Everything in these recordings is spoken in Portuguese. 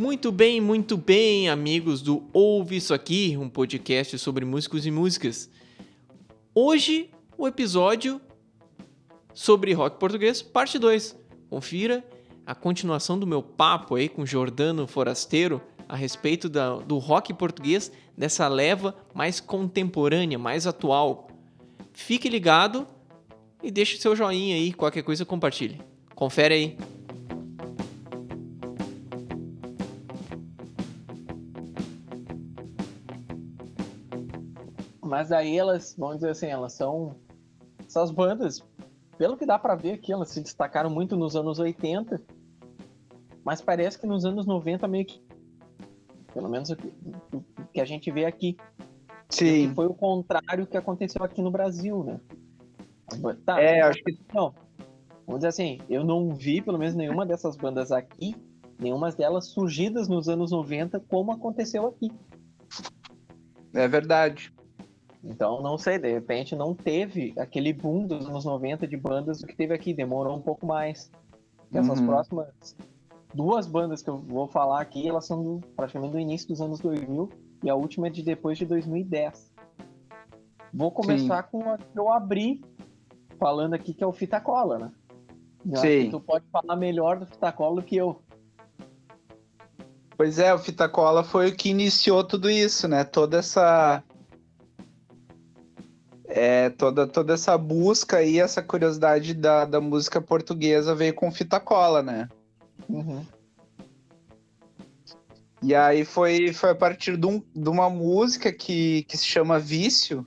Muito bem, muito bem, amigos do Ouve Isso Aqui, um podcast sobre músicos e músicas. Hoje, o episódio sobre rock português, parte 2. Confira a continuação do meu papo aí com Jordano Forasteiro a respeito da, do rock português, dessa leva mais contemporânea, mais atual. Fique ligado e deixe seu joinha aí, qualquer coisa compartilhe. Confere aí. Mas aí elas, vamos dizer assim, elas são essas bandas, pelo que dá para ver aqui, elas se destacaram muito nos anos 80, mas parece que nos anos 90 meio que pelo menos o que a gente vê aqui. Sim. foi o contrário que aconteceu aqui no Brasil, né? Tá, é, acho que não. Vamos dizer assim, eu não vi pelo menos nenhuma dessas bandas aqui, nenhuma delas surgidas nos anos 90 como aconteceu aqui. É verdade. Então, não sei, de repente não teve aquele boom dos anos 90 de bandas que teve aqui, demorou um pouco mais. Essas uhum. próximas duas bandas que eu vou falar aqui, elas são do, praticamente do início dos anos 2000 e a última é de depois de 2010. Vou começar Sim. com a que eu abri falando aqui, que é o Fita Cola, né? Eu Sim. tu pode falar melhor do Fita Cola do que eu. Pois é, o Fita Cola foi o que iniciou tudo isso, né? Toda essa é, toda, toda essa busca e essa curiosidade da, da música portuguesa veio com fita cola, né? Uhum. E aí foi, foi a partir de, um, de uma música que, que se chama Vício,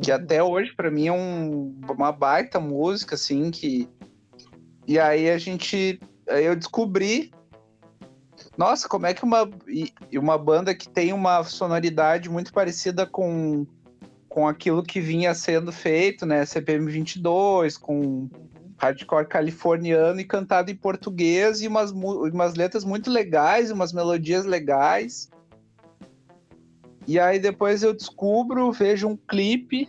que até hoje para mim é um, uma baita música, assim, que... E aí a gente... Aí eu descobri nossa, como é que uma, uma banda que tem uma sonoridade muito parecida com com aquilo que vinha sendo feito, né? CPM 22, com hardcore californiano e cantado em português e umas, umas letras muito legais, umas melodias legais. E aí depois eu descubro, vejo um clipe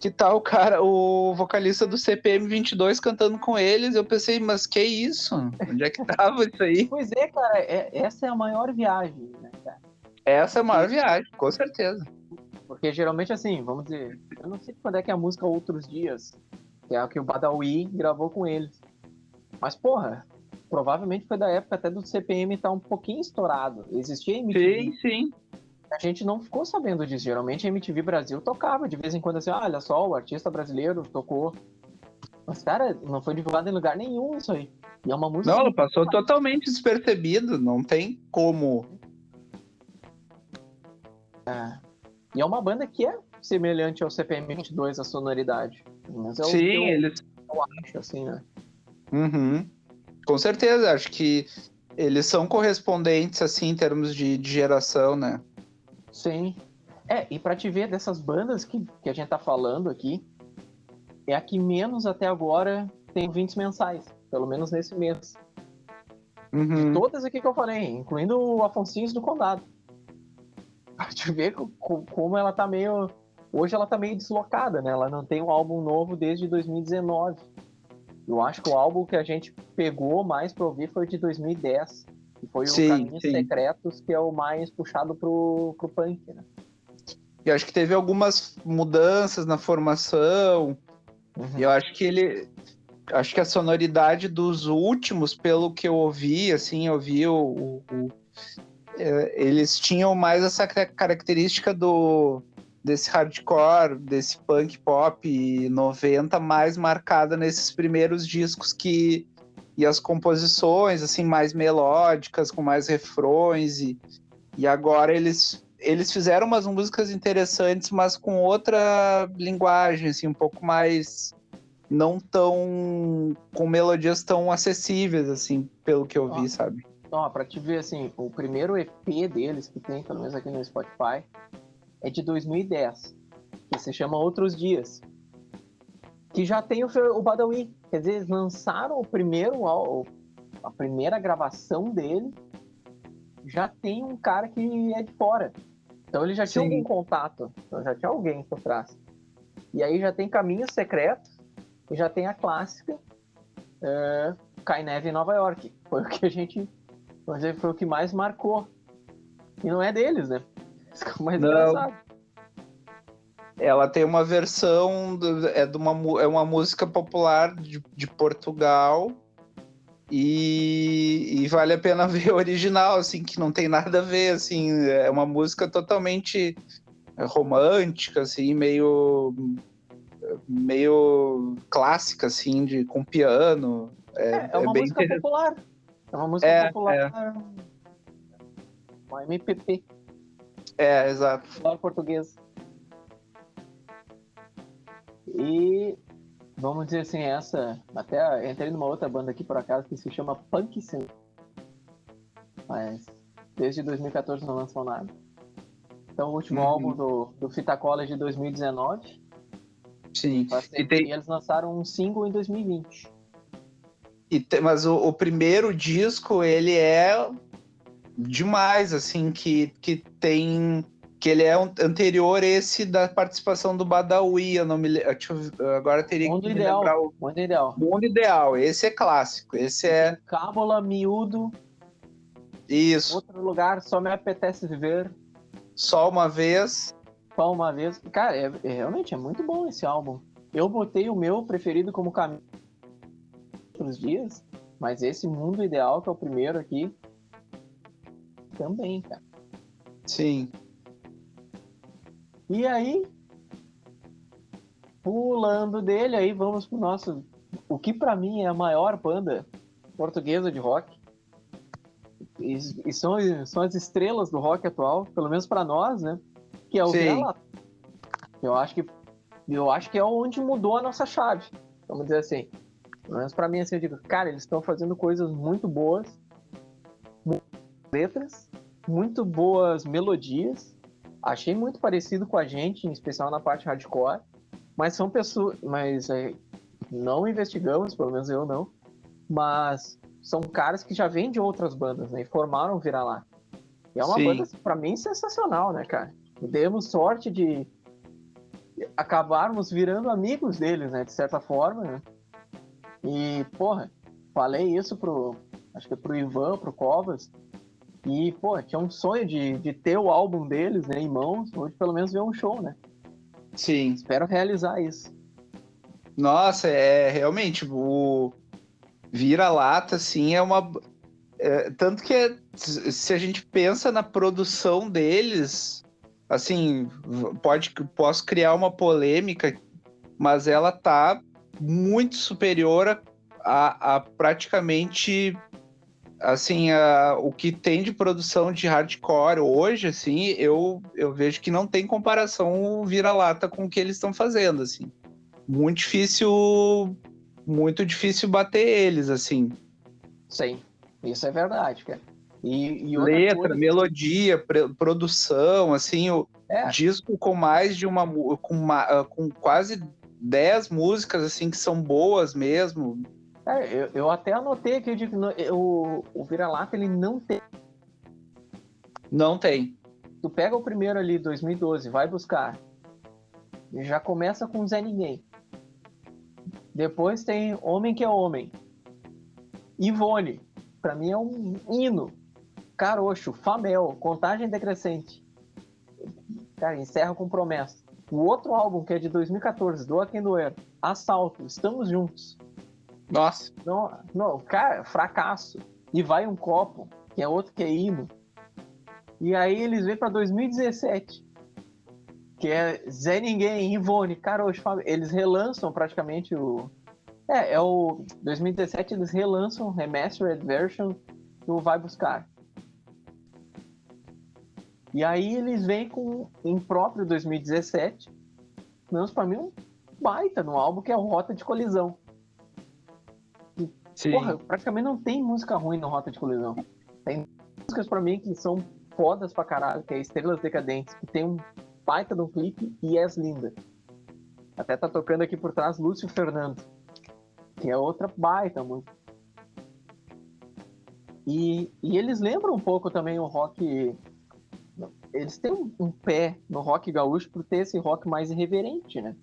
que tá o cara, o vocalista do CPM 22 cantando com eles. Eu pensei, mas que isso? Onde é que tava isso aí? Pois é, cara, é, essa é a maior viagem, né, cara? Essa é a maior viagem, com certeza. Porque geralmente, assim, vamos dizer, eu não sei quando é que é a música Outros Dias, que é a que o Badawi gravou com eles. Mas, porra, provavelmente foi da época até do CPM estar tá um pouquinho estourado. Existia MTV. Sim, sim. A gente não ficou sabendo disso. Geralmente a MTV Brasil tocava de vez em quando assim, ah, olha só, o artista brasileiro tocou. Mas, cara, não foi divulgado em lugar nenhum isso aí. E é uma música. Não, passou totalmente despercebido. Não tem como. É. E é uma banda que é semelhante ao CPM 22, a sonoridade. Mas é Sim, eu, eles. Eu acho, assim, né? Uhum. Com certeza, acho que eles são correspondentes, assim, em termos de, de geração, né? Sim. É, e pra te ver dessas bandas que, que a gente tá falando aqui, é a que menos até agora tem 20 mensais, pelo menos nesse mês. Uhum. De todas aqui que eu falei, incluindo o Afonsinhos do Condado. Pra te ver como ela tá meio. Hoje ela tá meio deslocada, né? Ela não tem um álbum novo desde 2019. Eu acho que o álbum que a gente pegou mais pra ouvir foi de 2010. Que foi sim, o Caminhos sim. Secretos, que é o mais puxado pro, pro punk, né? E acho que teve algumas mudanças na formação. Uhum. Eu acho que ele. Acho que a sonoridade dos últimos, pelo que eu ouvi, assim, eu ouvi o, o, o eles tinham mais essa característica do desse hardcore, desse punk pop 90 mais marcada nesses primeiros discos que e as composições assim mais melódicas, com mais refrões e, e agora eles eles fizeram umas músicas interessantes, mas com outra linguagem, assim, um pouco mais não tão com melodias tão acessíveis assim, pelo que eu vi, sabe? Ó, pra te ver, assim, o primeiro EP deles, que tem, pelo menos aqui no Spotify, é de 2010, que se chama Outros Dias. Que já tem o, o Badawi. Quer dizer, eles lançaram o primeiro, a primeira gravação dele, já tem um cara que é de fora. Então ele já tinha Sim. algum contato, então já tinha alguém por trás. E aí já tem Caminhos Secretos, e já tem a clássica uh, Cai Neve em Nova York. Foi o que a gente Mas ele foi o que mais marcou. E não é deles, né? Isso que é o mais Não. engraçado. Ela tem uma versão, do- é, de uma, é uma música popular de, de Portugal. E, e vale a pena ver o original, assim, que não tem nada a ver, assim, é uma música totalmente romântica, assim, meio meio clássica, assim, de, com piano. É, É, é uma bem música popular. É uma música É, popular. Uma MPP, É, exato. popular portuguesa. E vamos dizer assim, essa. Até entrei numa outra banda aqui por acaso que se chama Punk Sin. Mas desde 2014 não lançou nada. Então o último Uhum. álbum do, do Fita Cola é de 2019. Sim. E tem- E eles lançaram um single em 2020. E te- mas o, o primeiro disco, ele é demais, assim, que, que tem. Que ele é anterior a esse da participação do Badawi. Eu não me le- deixa eu ver, agora teria Mundo que Ideal. lembrar o Muito ideal. Mundo Ideal. Esse é clássico. Esse é Cábula, miúdo, isso. outro lugar, só me apetece viver. Só uma vez. Só uma vez. Cara, é, é- realmente é muito bom esse álbum. Eu botei o meu preferido como caminho outros dias, mas esse Mundo Ideal, que é o primeiro aqui, também, cara. Sim. E aí, pulando dele, aí vamos pro nosso. O que pra mim é a maior banda portuguesa de rock. E, e são, são as estrelas do rock atual, pelo menos pra nós, né? Que é o. Vira-Lata. Eu acho que eu acho que é onde mudou a nossa chave. Vamos dizer assim. Pelo menos pra mim, assim, eu digo, cara, eles estão fazendo coisas muito boas, mu- letras, muito boas melodias. Achei muito parecido com a gente, em especial na parte hardcore. Mas são pessoas. Mas é, não investigamos, pelo menos eu não. Mas são caras que já vêm de outras bandas, né? E formaram Vira lá. E é uma Sim. banda, pra mim, sensacional, né, cara? Demos sorte de acabarmos virando amigos deles, né? De certa forma, né? E, porra, falei isso pro. Acho que pro Ivan, pro Covas. E, pô, tinha um sonho de, de ter o álbum deles, né, em mãos, hoje pelo menos ver um show, né? Sim. Espero realizar isso. Nossa, é realmente o vira-lata, assim, é uma. é, tanto que é- se a gente pensa na produção deles, assim, pode posso criar uma polêmica, mas ela tá muito superior a, a- a praticamente assim a- o que tem de produção de hardcore hoje, assim, eu, eu vejo que não tem comparação vira-lata com o que eles estão fazendo, assim muito difícil muito difícil bater eles assim Sim, isso é verdade, cara. E, e letra coisa- melodia produção assim o É. disco com mais de uma com, ma- ah, com quase 10 músicas assim que são boas mesmo É, eu, eu até anotei aqui, eu digo, o, o Vira-Lata, ele não tem. não tem Tu pega o primeiro ali, 2012, vai buscar. E já começa com Zé Ninguém. Depois tem Homem que é Homem. Ivone, pra mim é um hino. Caroxo, Famel, Contagem Decrescente. Cara, encerra com promessa. O outro álbum, que é de 2014, Doa Quem Doer, Assalto, Estamos Juntos. nossa Não, não, cara, fracasso. E vai um copo, que é outro que é hino. E aí eles vêm pra 2017, que é Zé Ninguém, Ivone, Carocho, Fábio. Eles relançam praticamente o. É, é o. 2017 eles relançam Remastered Version do Vai Buscar. E aí eles vêm com, em próprio 2017, menos pra mim, um baita no álbum que é o Rota de Colisão. sim Porra, praticamente não tem música ruim no Rota de Colisão. Tem músicas pra mim que são fodas pra caralho, que é Estrelas Decadentes, que tem um baita um clipe e és linda. Até tá tocando aqui por trás Lúcio Fernando, que é outra baita música. E, e eles lembram um pouco também o rock. Eles têm um, um pé no rock gaúcho por ter esse rock mais irreverente, né?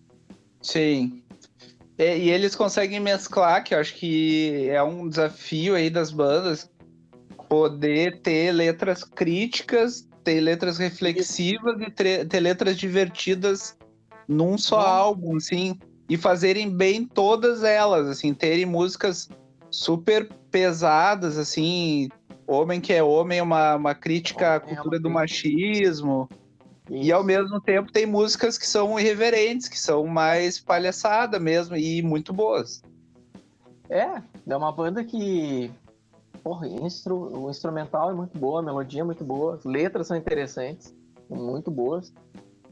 sim e, e eles conseguem mesclar que eu acho que é um desafio aí das bandas poder ter letras críticas, ter letras reflexivas e ter letras divertidas num só Bom. álbum, assim, e fazerem bem todas elas, assim, terem músicas super pesadas, assim, Homem que é Homem é uma, uma crítica à cultura do machismo, isso. E ao mesmo tempo tem músicas que são irreverentes, que são mais palhaçada mesmo e muito boas. É, é uma banda que. Porra, instru... o instrumental é muito boa, a melodia é muito boa, as letras são interessantes, muito boas.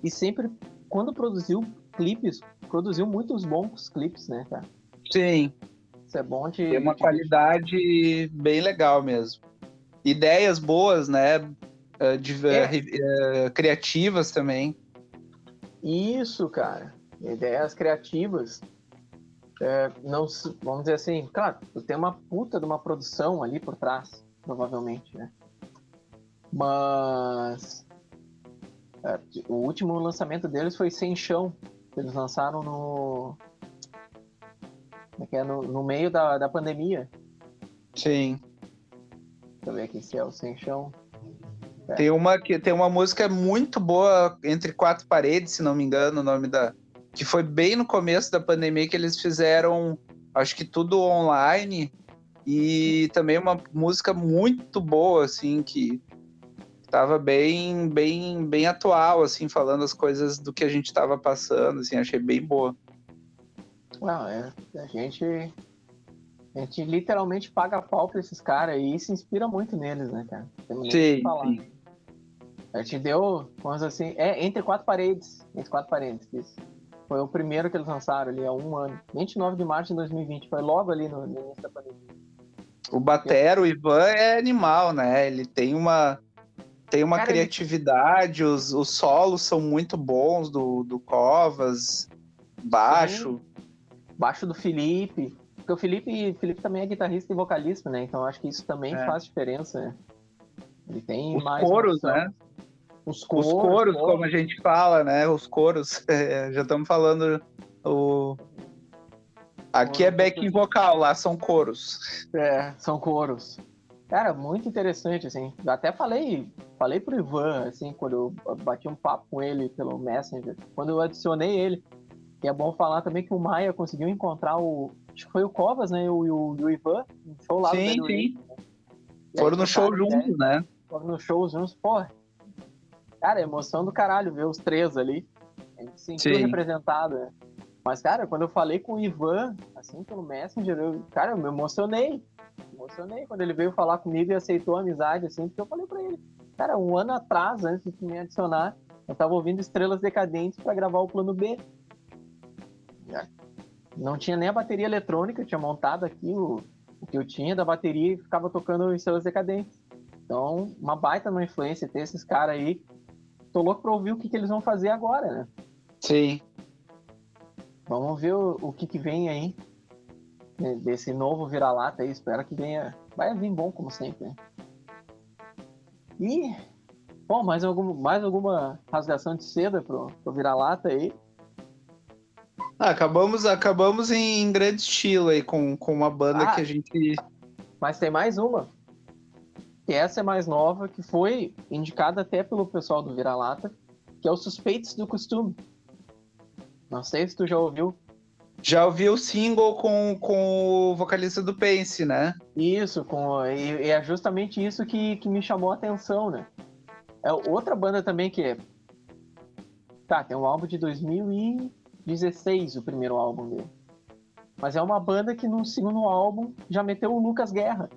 E sempre, quando produziu clipes, produziu muitos bons clipes, né, cara? Sim. Isso é bom de. Tem uma de... qualidade bem legal mesmo. Ideias boas, né? uh, de, é. uh, criativas também. Isso, cara. Ideias criativas. É, não, vamos dizer assim, claro, tem uma puta de uma produção ali por trás, provavelmente, né? Mas é, o último lançamento deles foi Sem Chão. Eles lançaram no. É no, no meio da, da pandemia. Sim. Ver aqui é o Sem Chão. Tem uma que tem uma música muito boa entre quatro paredes, se não me engano, o nome da que foi bem no começo da pandemia que eles fizeram, acho que tudo online e também uma música muito boa assim que estava bem bem bem atual assim, falando as coisas do que a gente estava passando, assim, achei bem boa. Não, é, a gente a gente literalmente paga pau pra esses caras e se inspira muito neles, né, cara? Tem sim, sim. A gente deu, vamos assim, é entre quatro paredes. Entre quatro paredes, isso. Foi o primeiro que eles lançaram ali há um ano. 29 de março de 2020. Foi logo ali no, no início da pandemia. O Batero, o Ivan, é animal, né? Ele tem uma, tem uma Cara, criatividade, ele... os, os solos são muito bons do, do Covas, baixo. Sim. Baixo do Felipe. Porque o Felipe, Felipe também é guitarrista e vocalista, né? Então acho que isso também é. faz diferença. Né? Ele tem os mais. Coros, né? Os coros, os coros, como a gente fala, né? Os coros. É, já estamos falando. O... Aqui é backing vocal, lá são coros. É, são coros. Cara, muito interessante, assim. Eu até falei, falei pro Ivan, assim, quando eu bati um papo com ele pelo Messenger, quando eu adicionei ele. E é bom falar também que o Maia conseguiu encontrar o. Acho que foi o Covas, né? E o, o, Ivan, no show lá sim, do Sim, sim. Foram no show juntos, né? Foram no show juntos, pô. Cara, emoção do caralho ver os três ali. A gente se sentiu Sim. representado, né? Mas, cara, quando eu falei com o Ivan, assim, pelo Messenger, eu, cara, eu me emocionei. Me emocionei quando ele veio falar comigo e aceitou a amizade, assim, porque eu falei pra ele. Cara, um ano atrás, antes de me adicionar, eu tava ouvindo Estrelas Decadentes para gravar o plano B. Não tinha nem a bateria eletrônica, eu tinha montado aqui o, o que eu tinha da bateria e ficava tocando Estrelas Decadentes. Então, uma baita uma influência ter esses caras aí tô louco pra ouvir o que, que eles vão fazer agora, né? Sim. Vamos ver o, o que, que vem aí né, desse novo vira-lata aí. Espero que venha. Vai vir bom, como sempre. Né? E. Bom, mais, algum, mais alguma rasgação de seda pro, pro vira-lata aí? Ah, acabamos, acabamos em grande estilo aí com, com uma banda ah, que a gente. Mas tem mais uma que essa é mais nova, que foi indicada até pelo pessoal do Vira-Lata, que é o Suspeitos do Costume. Não sei se tu já ouviu. Já ouvi o single com, com o vocalista do Pense, né? Isso, com, e, e, é justamente isso que, que me chamou a atenção, né? É outra banda também que é. Tá, tem um álbum de 2016, o primeiro álbum dele. Mas é uma banda que no segundo álbum já meteu o Lucas Guerra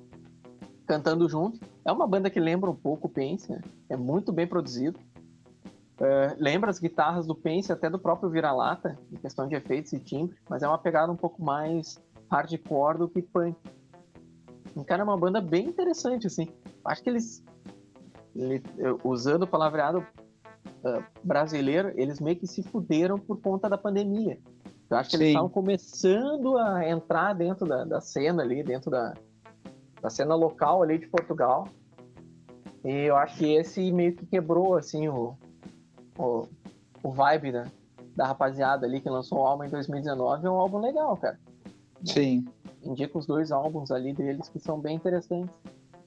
cantando junto. É uma banda que lembra um pouco o Pense, né? é muito bem produzido. Uh, lembra as guitarras do Pense, até do próprio Vira-Lata, em questão de efeitos e timbre, mas é uma pegada um pouco mais hardcore do que punk. Um cara, é uma banda bem interessante, assim. Acho que eles, ele, usando o palavreado uh, brasileiro, eles meio que se fuderam por conta da pandemia. Eu acho que Sim. eles estavam começando a entrar dentro da, da cena ali, dentro da, da cena local ali de Portugal. E eu acho que esse meio que quebrou, assim, o, o, o vibe né, da rapaziada ali que lançou o álbum em 2019. É um álbum legal, cara. Sim. Indica os dois álbuns ali deles que são bem interessantes.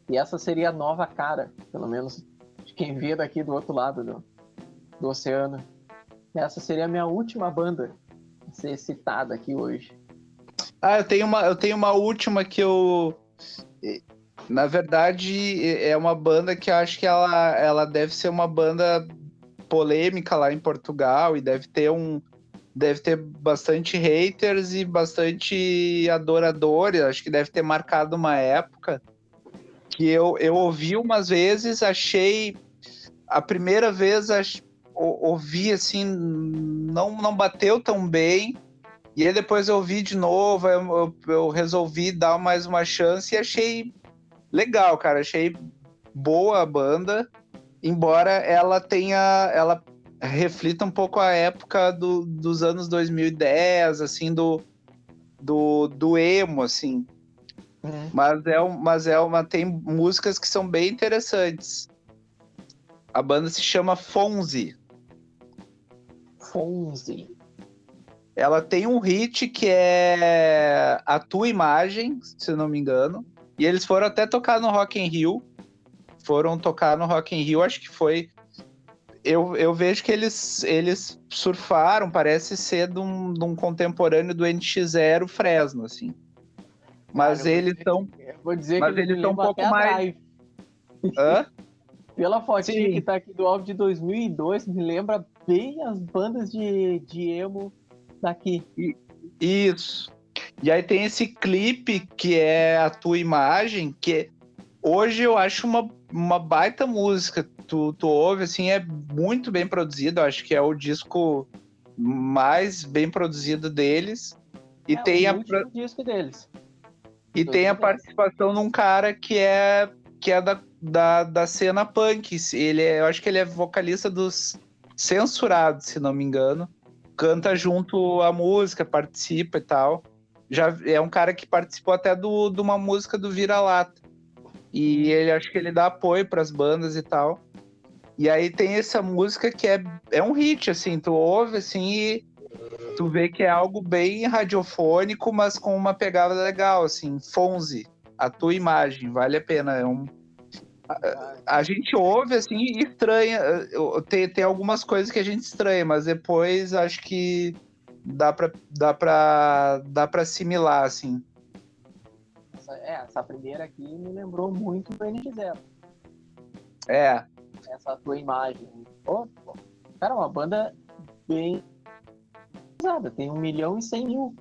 E essa seria a nova cara, pelo menos de quem vê daqui do outro lado do, do oceano. Essa seria a minha última banda a ser citada aqui hoje. Ah, eu tenho uma, eu tenho uma última que eu. Na verdade, é uma banda que eu acho que ela, ela deve ser uma banda polêmica lá em Portugal e deve ter um. Deve ter bastante haters e bastante adoradores. Acho que deve ter marcado uma época que eu, eu ouvi umas vezes, achei. A primeira vez ach, ouvi assim, não, não bateu tão bem. E aí depois eu ouvi de novo, eu, eu, eu resolvi dar mais uma chance e achei legal, cara. Achei boa a banda, embora ela tenha. Ela reflita um pouco a época do, dos anos 2010, assim, do, do, do emo, assim. Uhum. Mas, é, mas é uma. Tem músicas que são bem interessantes. A banda se chama Fonzi. Fonzi. Ela tem um hit que é A Tua Imagem, se não me engano. E eles foram até tocar no Rock in Rio. Foram tocar no Rock in Rio, acho que foi. Eu, eu vejo que eles, eles surfaram, parece ser de um, de um contemporâneo do NX0 Fresno, assim. Mas Cara, eles estão. Vou dizer mas que eles estão um pouco mais. Hã? Pela fotinha Sim. que tá aqui do álbum de 2002, me lembra bem as bandas de, de emo daqui. Isso. E aí tem esse clipe que é a tua imagem, que hoje eu acho uma, uma baita música. Tu, tu ouve, assim, é muito bem produzido. Eu acho que é o disco mais bem produzido deles. E é tem o a. disco deles. E tem a participação de um cara que é que é da, da, da cena punk. Ele é, eu acho que ele é vocalista dos Censurados, se não me engano. Canta junto a música, participa e tal já é um cara que participou até do, de uma música do Vira-Lata. E ele acho que ele dá apoio para as bandas e tal. E aí tem essa música que é, é um hit, assim, tu ouve assim e tu vê que é algo bem radiofônico, mas com uma pegada legal, assim, Fonze, a tua imagem, vale a pena. É um, a, a, gente ouve assim e estranha. Tem, tem algumas coisas que a gente estranha, mas depois acho que dá pra, dá pra, dá pra assimilar, assim. Essa, é, essa primeira aqui me lembrou muito do NX0. É. Essa tua imagem. Oh, cara, uma banda bem usada, tem um milhão e cem mil.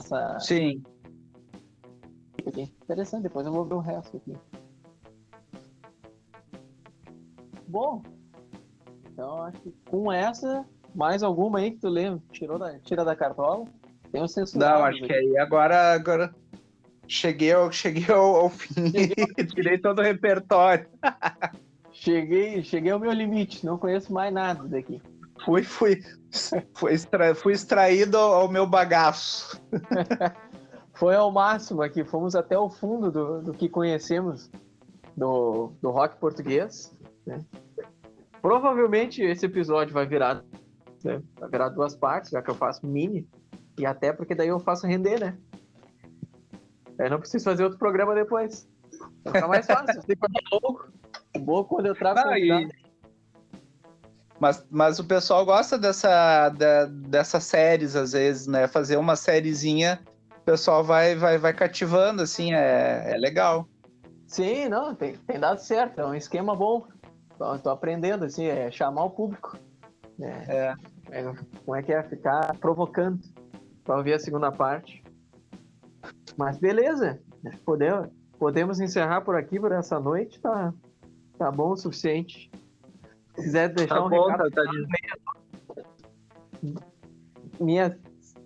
Essa... Sim. Interessante, depois eu vou ver o resto aqui. Bom, então acho que com essa mais alguma aí que tu lembra? Tirou da, tira da cartola? Tem um censurado. Não, acho que aí agora, agora cheguei ao, cheguei ao, ao fim. Tirei todo o repertório. cheguei, cheguei ao meu limite, não conheço mais nada daqui. Fui, fui, fui, extra, fui extraído ao meu bagaço. Foi ao máximo aqui, fomos até o fundo do, do que conhecemos do, do rock português. Né? Provavelmente esse episódio vai virar né? Vai virar duas partes, já que eu faço mini. E até porque daí eu faço render, né? Aí não preciso fazer outro programa depois. Fica mais fácil, você fica louco. Bom quando eu trago e... mas, mas o pessoal gosta dessa, da, dessas séries, às vezes, né? Fazer uma sériezinha, o pessoal vai, vai, vai cativando, assim, é, é legal. Sim, não, tem, tem dado certo, é um esquema bom. Tô aprendendo, assim, é chamar o público. Né? É. É, como é que é ficar provocando para ouvir a segunda parte. Mas beleza, podemos, podemos encerrar por aqui por essa noite, tá, tá bom o suficiente. Se quiser deixar tá um bom, recado, tá, tá minhas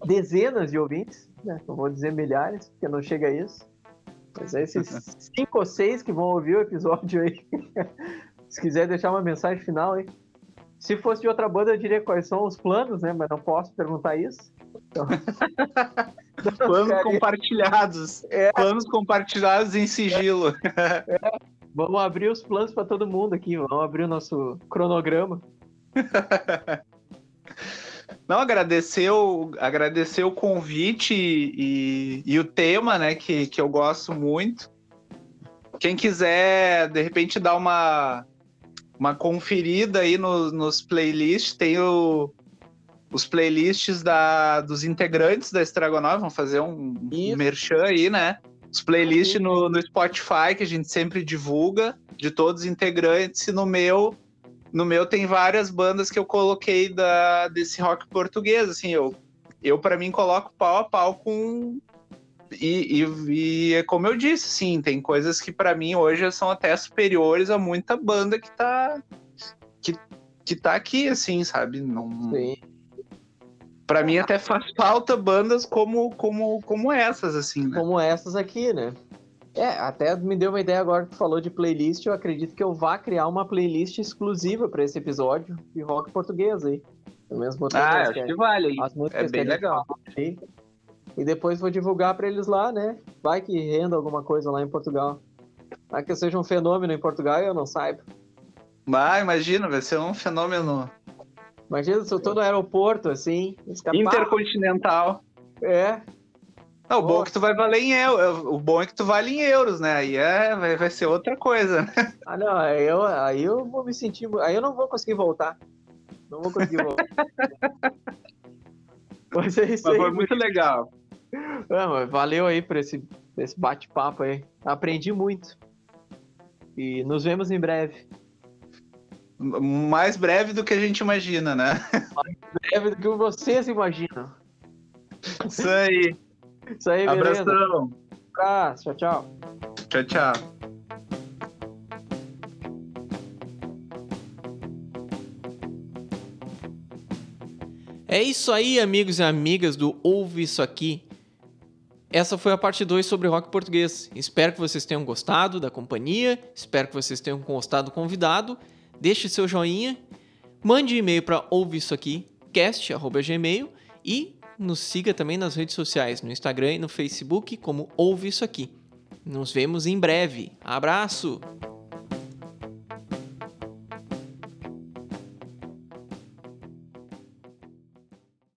dezenas de ouvintes, né? não vou dizer milhares, porque não chega a isso. Mas é esses cinco ou seis que vão ouvir o episódio aí. Se quiser deixar uma mensagem final aí. Se fosse de outra banda, eu diria quais são os planos, né? Mas não posso perguntar isso. Então... planos compartilhados. É. Planos compartilhados em sigilo. É. Vamos abrir os planos para todo mundo aqui. Vamos abrir o nosso cronograma. Não, agradecer o, agradecer o convite e, e, e, o tema, né, que, que eu gosto muito. quem quiser, de repente, dar uma, uma conferida aí no, nos playlists, tem o, os playlists da, dos integrantes da Estragonova, vamos fazer um, um merchan aí, né? Os playlists no, no Spotify, que a gente sempre divulga, de todos os integrantes, e no meu, no meu tem várias bandas que eu coloquei da, desse rock português, assim, eu, eu para mim coloco pau a pau com... E, e, e é como eu disse, sim, tem coisas que para mim hoje são até superiores a muita banda que tá que, que tá aqui, assim, sabe? Não, sim. Pra mim até faz falta bandas como, como, como essas, assim. Né? Como essas aqui, né? É, até me deu uma ideia agora que tu falou de playlist. Eu acredito que eu vá criar uma playlist exclusiva para esse episódio de rock português aí. Menos ah, acho que, que vale. As músicas é bem legal. Aí, e depois vou divulgar para eles lá, né? Vai que renda alguma coisa lá em Portugal. Vai que eu seja um fenômeno em Portugal e eu não saiba. Vai, imagina, vai ser um fenômeno Imagina se eu tô no aeroporto, assim. Escapar. Intercontinental. É. Não, o bom é que tu vai valer em euros. O bom é que tu vale em euros, né? Aí é, vai, vai ser outra coisa, né? Ah, não, aí eu, aí eu vou me sentir. Aí eu não vou conseguir voltar. Não vou conseguir voltar. Mas é isso mas aí. Foi muito legal. Não, valeu aí por esse, esse bate-papo aí. Aprendi muito. E nos vemos em breve mais breve do que a gente imagina, né? Mais breve do que vocês imaginam. Isso aí. Isso aí, beleza. Abração. tchau, tchau. Tchau, tchau. É isso aí, amigos e amigas do Ouve Isso Aqui. Essa foi a parte 2 sobre rock português. Espero que vocês tenham gostado da companhia, espero que vocês tenham gostado do convidado deixe seu joinha, mande e-mail para ouvir isso aqui, cast@gmail e nos siga também nas redes sociais, no Instagram e no Facebook como Ouve Isso Aqui. Nos vemos em breve. Abraço!